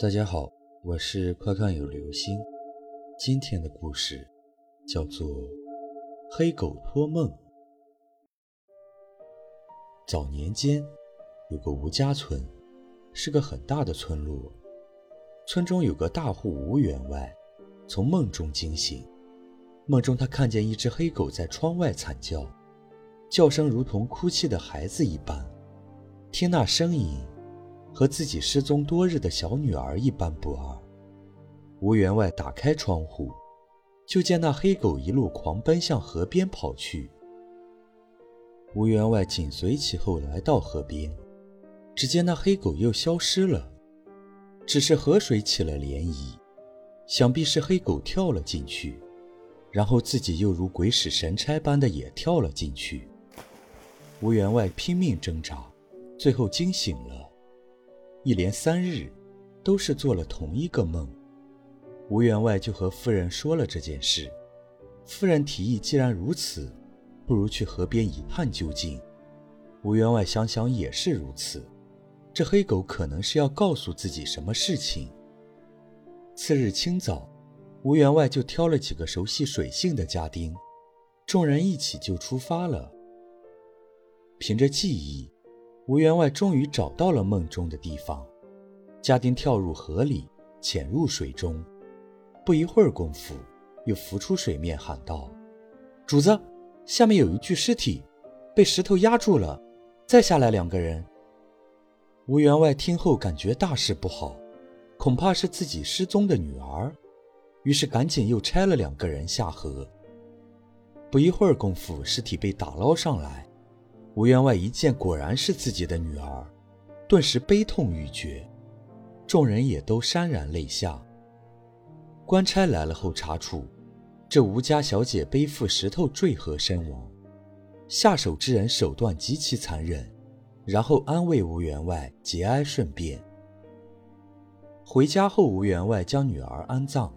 大家好，我是快看有流星。今天的故事叫做《黑狗托梦》。早年间，有个吴家村，是个很大的村落。村中有个大户吴员外，从梦中惊醒。梦中他看见一只黑狗在窗外惨叫，叫声如同哭泣的孩子一般。听那声音。和自己失踪多日的小女儿一般不二。吴员外打开窗户，就见那黑狗一路狂奔向河边跑去。吴员外紧随其后来到河边，只见那黑狗又消失了，只是河水起了涟漪，想必是黑狗跳了进去，然后自己又如鬼使神差般的也跳了进去。吴员外拼命挣扎，最后惊醒了。一连三日，都是做了同一个梦。吴员外就和夫人说了这件事。夫人提议，既然如此，不如去河边一探究竟。吴员外想想也是如此，这黑狗可能是要告诉自己什么事情。次日清早，吴员外就挑了几个熟悉水性的家丁，众人一起就出发了。凭着记忆。吴员外终于找到了梦中的地方，家丁跳入河里，潜入水中，不一会儿功夫，又浮出水面，喊道：“主子，下面有一具尸体，被石头压住了，再下来两个人。”吴员外听后感觉大事不好，恐怕是自己失踪的女儿，于是赶紧又拆了两个人下河。不一会儿功夫，尸体被打捞上来。吴员外一见，果然是自己的女儿，顿时悲痛欲绝，众人也都潸然泪下。官差来了后查处，这吴家小姐背负石头坠河身亡，下手之人手段极其残忍，然后安慰吴员外节哀顺变。回家后，吴员外将女儿安葬，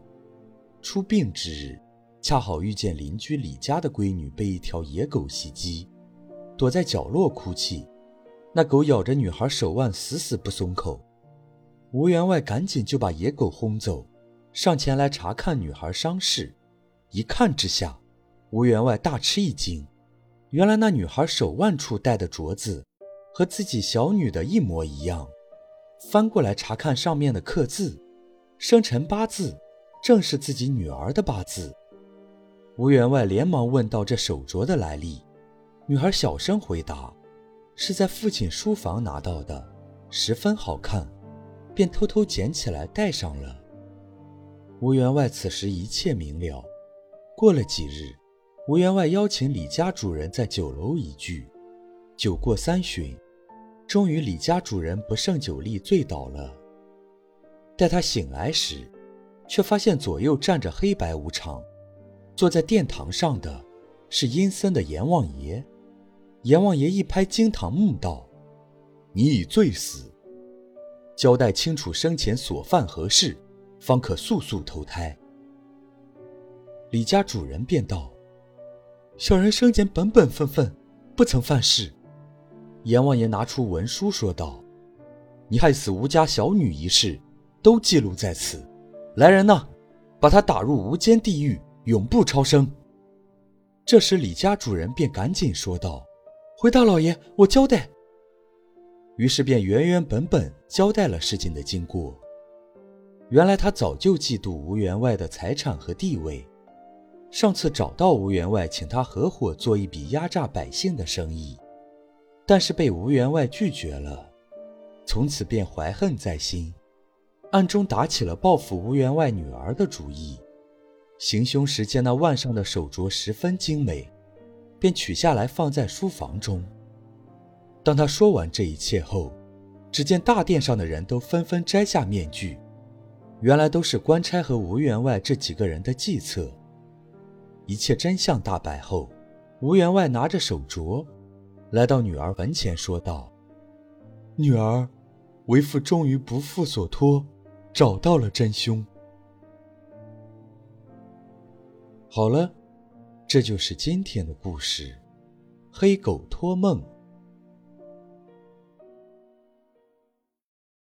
出殡之日，恰好遇见邻居李家的闺女被一条野狗袭击。躲在角落哭泣，那狗咬着女孩手腕，死死不松口。吴员外赶紧就把野狗轰走，上前来查看女孩伤势。一看之下，吴员外大吃一惊，原来那女孩手腕处戴的镯子和自己小女的一模一样。翻过来查看上面的刻字，生辰八字正是自己女儿的八字。吴员外连忙问到这手镯的来历。女孩小声回答：“是在父亲书房拿到的，十分好看，便偷偷捡起来戴上了。”吴员外此时一切明了。过了几日，吴员外邀请李家主人在酒楼一聚。酒过三巡，终于李家主人不胜酒力醉倒了。待他醒来时，却发现左右站着黑白无常，坐在殿堂上的是阴森的阎王爷。阎王爷一拍惊堂木道：“你已罪死，交代清楚生前所犯何事，方可速速投胎。”李家主人便道：“小人生前本本分分，不曾犯事。”阎王爷拿出文书说道：“你害死吴家小女一事，都记录在此。来人呐，把他打入无间地狱，永不超生。”这时李家主人便赶紧说道。回大老爷，我交代。于是便原原本本交代了事情的经过。原来他早就嫉妒吴员外的财产和地位，上次找到吴员外，请他合伙做一笔压榨百姓的生意，但是被吴员外拒绝了，从此便怀恨在心，暗中打起了报复吴员外女儿的主意。行凶时见那腕上的手镯十分精美。便取下来放在书房中。当他说完这一切后，只见大殿上的人都纷纷摘下面具，原来都是官差和吴员外这几个人的计策。一切真相大白后，吴员外拿着手镯，来到女儿坟前说道：“女儿，为父终于不负所托，找到了真凶。”好了。这就是今天的故事，《黑狗托梦》。